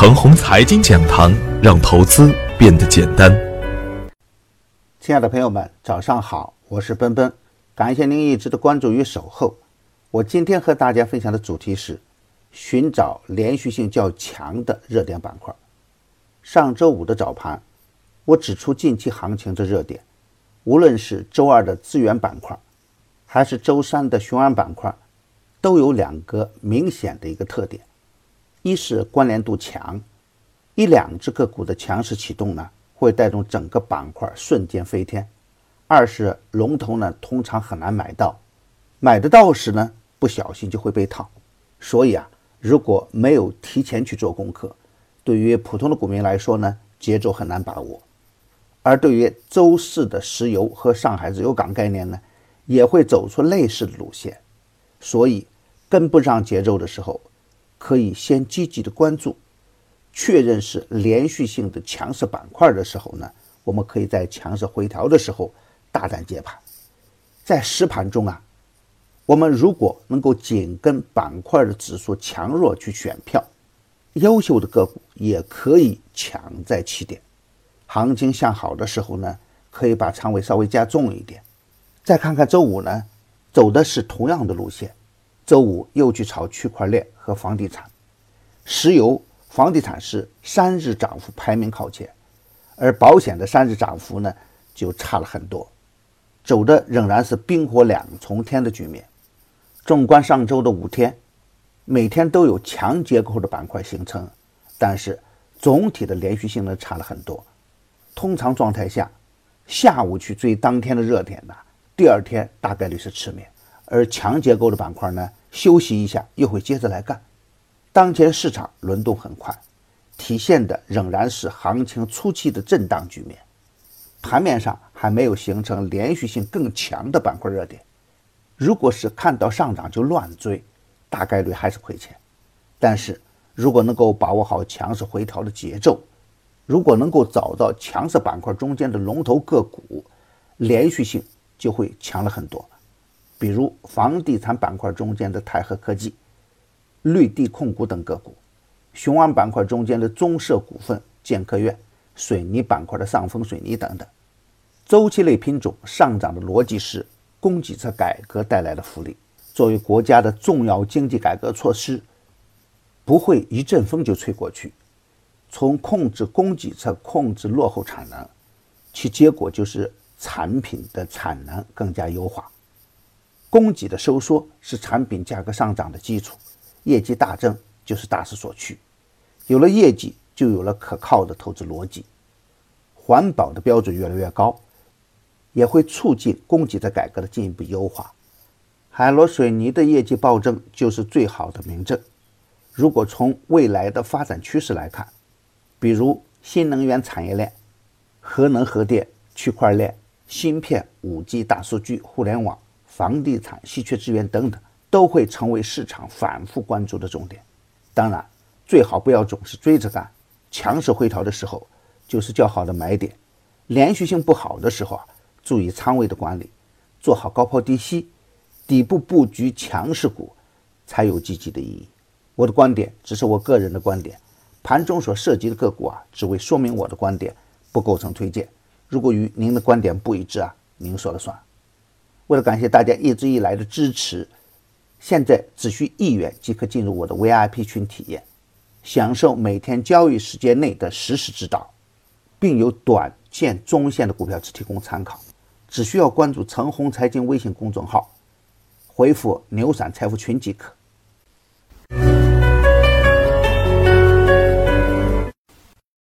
程红财经讲堂，让投资变得简单。亲爱的朋友们，早上好，我是奔奔，感谢您一直的关注与守候。我今天和大家分享的主题是寻找连续性较强的热点板块。上周五的早盘，我指出近期行情的热点，无论是周二的资源板块，还是周三的雄安板块，都有两个明显的一个特点。一是关联度强，一两只个股的强势启动呢，会带动整个板块瞬间飞天；二是龙头呢，通常很难买到，买得到时呢，不小心就会被套。所以啊，如果没有提前去做功课，对于普通的股民来说呢，节奏很难把握；而对于周四的石油和上海自由港概念呢，也会走出类似的路线。所以跟不上节奏的时候。可以先积极的关注，确认是连续性的强势板块的时候呢，我们可以在强势回调的时候大胆接盘。在实盘中啊，我们如果能够紧跟板块的指数强弱去选票，优秀的个股也可以抢在起点。行情向好的时候呢，可以把仓位稍微加重一点。再看看周五呢，走的是同样的路线。周五又去炒区块链和房地产，石油、房地产是三日涨幅排名靠前，而保险的三日涨幅呢就差了很多，走的仍然是冰火两重天的局面。纵观上周的五天，每天都有强结构的板块形成，但是总体的连续性呢差了很多。通常状态下，下午去追当天的热点呢，第二天大概率是吃面，而强结构的板块呢。休息一下，又会接着来干。当前市场轮动很快，体现的仍然是行情初期的震荡局面。盘面上还没有形成连续性更强的板块热点。如果是看到上涨就乱追，大概率还是亏钱。但是如果能够把握好强势回调的节奏，如果能够找到强势板块中间的龙头个股，连续性就会强了很多。比如房地产板块中间的泰和科技、绿地控股等个股，雄安板块中间的中设股份、建科院、水泥板块的上峰水泥等等，周期类品种上涨的逻辑是供给侧改革带来的福利。作为国家的重要经济改革措施，不会一阵风就吹过去。从控制供给侧控制落后产能，其结果就是产品的产能更加优化。供给的收缩是产品价格上涨的基础，业绩大增就是大势所趋。有了业绩，就有了可靠的投资逻辑。环保的标准越来越高，也会促进供给的改革的进一步优化。海螺水泥的业绩暴增就是最好的明证。如果从未来的发展趋势来看，比如新能源产业链、核能核电、区块链、芯片、五 G、大数据、互联网。房地产、稀缺资源等等，都会成为市场反复关注的重点。当然，最好不要总是追着干，强势回调的时候就是较好的买点。连续性不好的时候啊，注意仓位的管理，做好高抛低吸，底部布局强势股才有积极的意义。我的观点只是我个人的观点，盘中所涉及的个股啊，只为说明我的观点，不构成推荐。如果与您的观点不一致啊，您说了算。为了感谢大家一直以来的支持，现在只需一元即可进入我的 VIP 群体验，享受每天交易时间内的实时指导，并有短线、中线的股票只提供参考。只需要关注“陈红财经”微信公众号，回复“牛散财富群”即可。